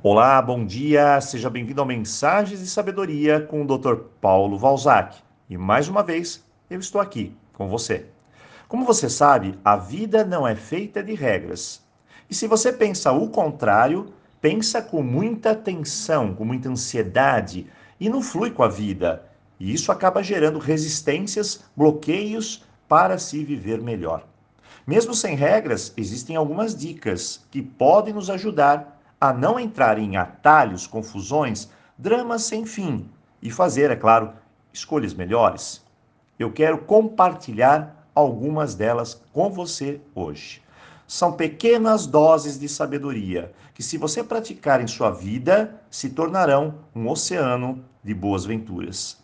Olá, bom dia, seja bem-vindo ao Mensagens de Sabedoria com o Dr. Paulo Valzac. E mais uma vez, eu estou aqui com você. Como você sabe, a vida não é feita de regras. E se você pensa o contrário, pensa com muita tensão, com muita ansiedade e não flui com a vida. E isso acaba gerando resistências, bloqueios para se viver melhor. Mesmo sem regras, existem algumas dicas que podem nos ajudar a não entrar em atalhos, confusões, dramas sem fim e fazer, é claro, escolhas melhores. Eu quero compartilhar algumas delas com você hoje. São pequenas doses de sabedoria que, se você praticar em sua vida, se tornarão um oceano de boas venturas.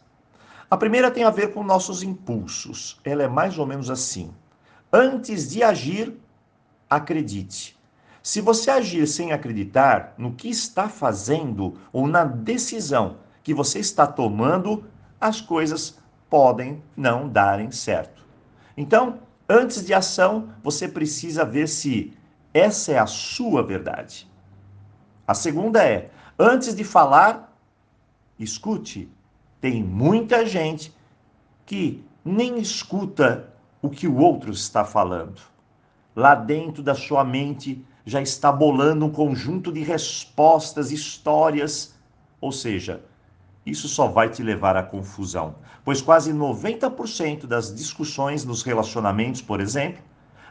A primeira tem a ver com nossos impulsos. Ela é mais ou menos assim: antes de agir, acredite. Se você agir sem acreditar no que está fazendo ou na decisão que você está tomando, as coisas podem não darem certo. Então, antes de ação, você precisa ver se essa é a sua verdade. A segunda é: antes de falar, escute. Tem muita gente que nem escuta o que o outro está falando. Lá dentro da sua mente, já está bolando um conjunto de respostas, histórias, ou seja, isso só vai te levar à confusão, pois quase 90% das discussões nos relacionamentos, por exemplo,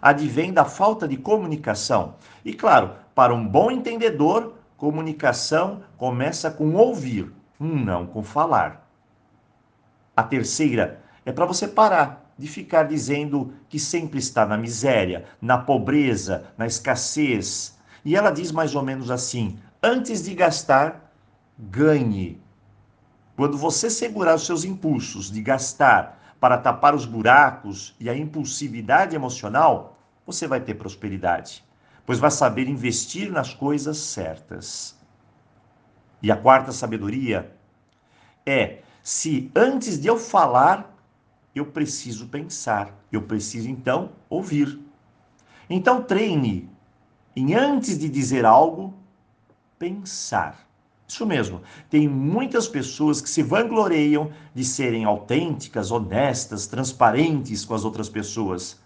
advém da falta de comunicação. E claro, para um bom entendedor, comunicação começa com ouvir, não com falar. A terceira é para você parar de ficar dizendo que sempre está na miséria, na pobreza, na escassez. E ela diz mais ou menos assim: antes de gastar, ganhe. Quando você segurar os seus impulsos de gastar para tapar os buracos e a impulsividade emocional, você vai ter prosperidade, pois vai saber investir nas coisas certas. E a quarta sabedoria é: se antes de eu falar, eu preciso pensar, eu preciso então ouvir. Então treine em antes de dizer algo, pensar. Isso mesmo. Tem muitas pessoas que se vangloreiam de serem autênticas, honestas, transparentes com as outras pessoas.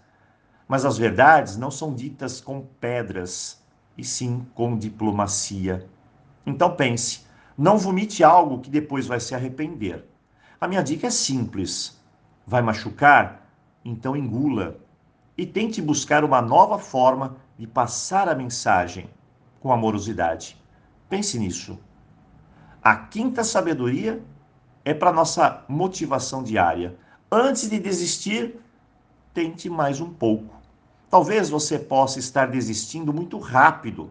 Mas as verdades não são ditas com pedras, e sim com diplomacia. Então pense, não vomite algo que depois vai se arrepender. A minha dica é simples vai machucar, então engula e tente buscar uma nova forma de passar a mensagem com amorosidade. Pense nisso. A quinta sabedoria é para nossa motivação diária. Antes de desistir, tente mais um pouco. Talvez você possa estar desistindo muito rápido.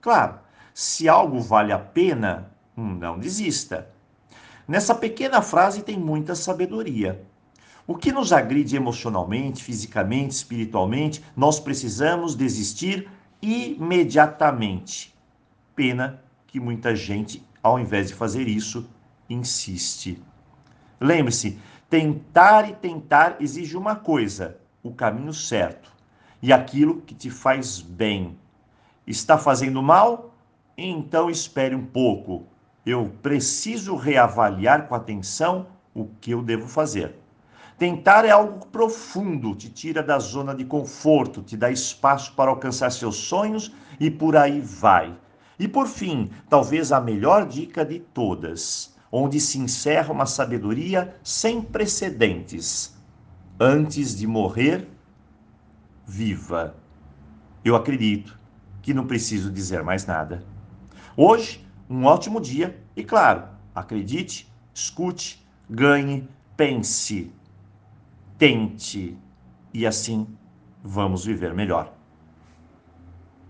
Claro, se algo vale a pena, não desista. Nessa pequena frase tem muita sabedoria. O que nos agride emocionalmente, fisicamente, espiritualmente, nós precisamos desistir imediatamente. Pena que muita gente, ao invés de fazer isso, insiste. Lembre-se, tentar e tentar exige uma coisa: o caminho certo e aquilo que te faz bem. Está fazendo mal? Então espere um pouco. Eu preciso reavaliar com atenção o que eu devo fazer. Tentar é algo profundo, te tira da zona de conforto, te dá espaço para alcançar seus sonhos e por aí vai. E por fim, talvez a melhor dica de todas, onde se encerra uma sabedoria sem precedentes. Antes de morrer, viva. Eu acredito que não preciso dizer mais nada. Hoje, um ótimo dia e, claro, acredite, escute, ganhe, pense tente e assim vamos viver melhor.